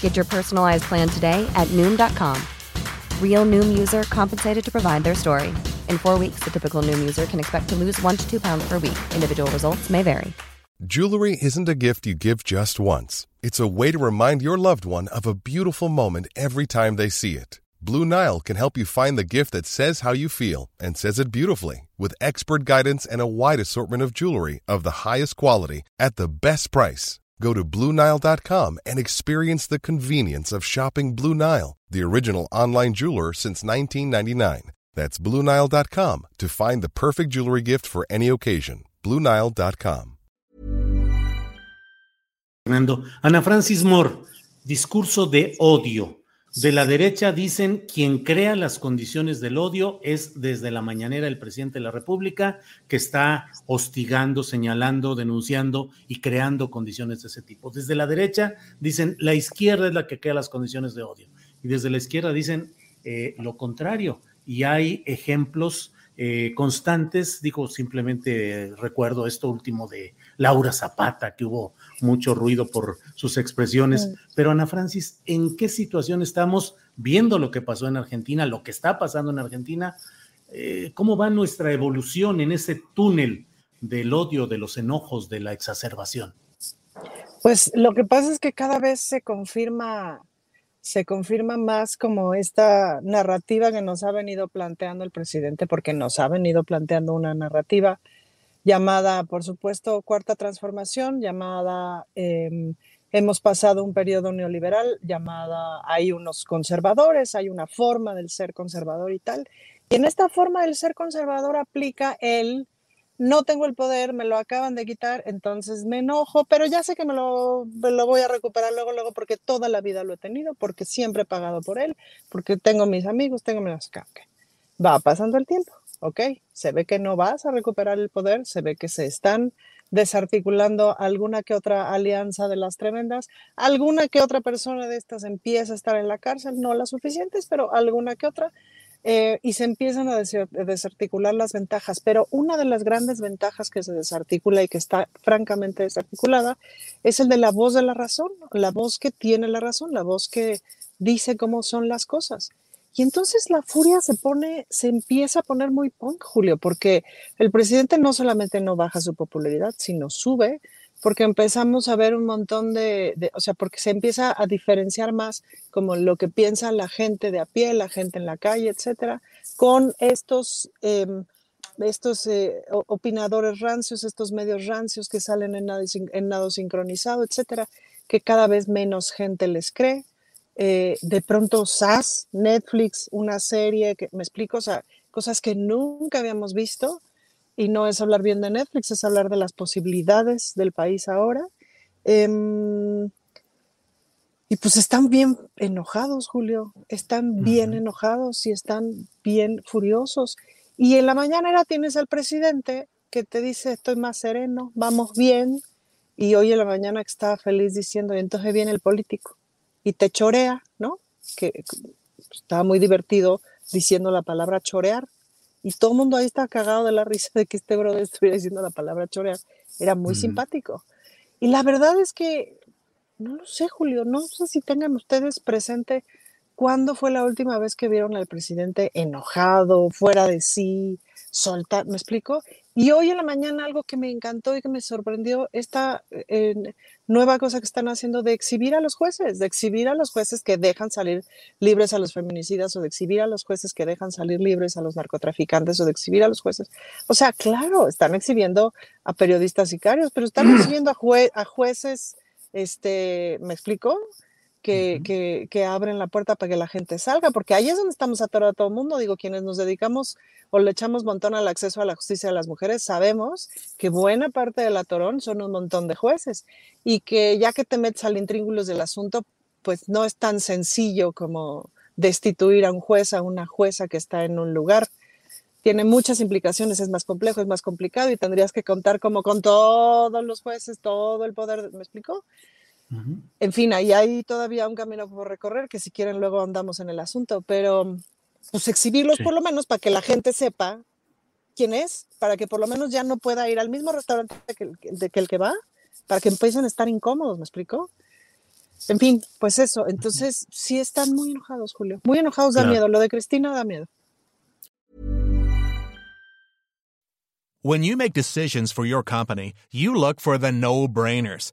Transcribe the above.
Get your personalized plan today at Noom.com. Real Noom user compensated to provide their story. In four weeks, the typical Noom user can expect to lose one to two pounds per week. Individual results may vary. Jewelry isn't a gift you give just once, it's a way to remind your loved one of a beautiful moment every time they see it. Blue Nile can help you find the gift that says how you feel and says it beautifully with expert guidance and a wide assortment of jewelry of the highest quality at the best price. Go to BlueNile.com and experience the convenience of shopping Blue Nile, the original online jeweler since 1999. That's BlueNile.com to find the perfect jewelry gift for any occasion. BlueNile.com. Fernando. Ana Francis Moore, discurso de odio. De la derecha dicen quien crea las condiciones del odio es desde la mañanera el presidente de la República que está hostigando, señalando, denunciando y creando condiciones de ese tipo. Desde la derecha dicen la izquierda es la que crea las condiciones de odio y desde la izquierda dicen eh, lo contrario. Y hay ejemplos eh, constantes, digo simplemente recuerdo esto último de Laura Zapata, que hubo mucho ruido por sus expresiones. Pero Ana Francis, ¿en qué situación estamos viendo lo que pasó en Argentina, lo que está pasando en Argentina? Eh, ¿Cómo va nuestra evolución en ese túnel del odio, de los enojos, de la exacerbación? Pues lo que pasa es que cada vez se confirma, se confirma más como esta narrativa que nos ha venido planteando el presidente, porque nos ha venido planteando una narrativa llamada, por supuesto, cuarta transformación, llamada em, hemos pasado un periodo neoliberal, llamada hay unos conservadores, hay una forma del ser conservador y tal. Y en esta forma del ser conservador aplica el no tengo el poder, me lo acaban de quitar, entonces me enojo, pero ya sé que me lo, lo voy a recuperar luego, luego, porque toda la vida lo he tenido, porque siempre he pagado por él, porque tengo mis amigos, tengo mis... Va pasando el tiempo ok, se ve que no vas a recuperar el poder, se ve que se están desarticulando alguna que otra alianza de las tremendas, alguna que otra persona de estas empieza a estar en la cárcel, no las suficientes, pero alguna que otra, eh, y se empiezan a desarticular las ventajas. Pero una de las grandes ventajas que se desarticula y que está francamente desarticulada es el de la voz de la razón, la voz que tiene la razón, la voz que dice cómo son las cosas. Y entonces la furia se pone, se empieza a poner muy punk, Julio, porque el presidente no solamente no baja su popularidad, sino sube, porque empezamos a ver un montón de, o sea, porque se empieza a diferenciar más como lo que piensa la gente de a pie, la gente en la calle, etcétera, con estos, em, estos eh, opinadores rancios, estos medios rancios que salen en nado, en nado sincronizado, etcétera, que cada vez menos gente les cree. Eh, de pronto SAS, Netflix, una serie que me explico, o sea, cosas que nunca habíamos visto y no es hablar bien de Netflix, es hablar de las posibilidades del país ahora. Em, y pues están bien enojados, Julio, están bien enojados y están bien furiosos. Y en la mañana tienes al presidente que te dice, estoy más sereno, vamos bien. Y hoy en la mañana está feliz diciendo, y entonces viene el político y te chorea, ¿no? Que estaba muy divertido diciendo la palabra chorear. Y todo el mundo ahí está cagado de la risa de que este brother estuviera diciendo la palabra chorear. Era muy simpático. Y la verdad es que, no lo sé, Julio, no sé si tengan ustedes presente cuándo fue la última vez que vieron al presidente enojado, fuera de sí, soltar, ¿me explico? Y hoy en la mañana algo que me encantó y que me sorprendió, esta eh, nueva cosa que están haciendo de exhibir a los jueces, de exhibir a los jueces que dejan salir libres a los feminicidas o de exhibir a los jueces que dejan salir libres a los narcotraficantes o de exhibir a los jueces. O sea, claro, están exhibiendo a periodistas sicarios, pero están exhibiendo a, a jueces, este, ¿me explico? Que, que, abren la puerta para que la gente salga, porque ahí es donde estamos atorados a todo el mundo. Digo, quienes nos dedicamos o le echamos montón al acceso a la justicia de las mujeres, sabemos que buena parte del atorón son un montón de jueces y que ya que te metes al intríngulos del asunto, pues no es tan sencillo como destituir a un juez, a una jueza que está en un lugar. Tiene muchas implicaciones, es más complejo, es más complicado y tendrías que contar como con todos los jueces, todo el poder, ¿me En fin, ahí hay todavía un camino por recorrer que si quieren luego andamos en el asunto, pero pues exhibirlos por lo menos para que la gente sepa quién es, para que por lo menos ya no pueda ir al mismo restaurante que, de que el que va, para que empiecen a estar incómodos, ¿me explico? En fin, pues eso. Entonces, sí están muy enojados, Julio. Muy enojados, da miedo. Lo de Cristina da miedo. When you make decisions for your company, you look for the no-brainers.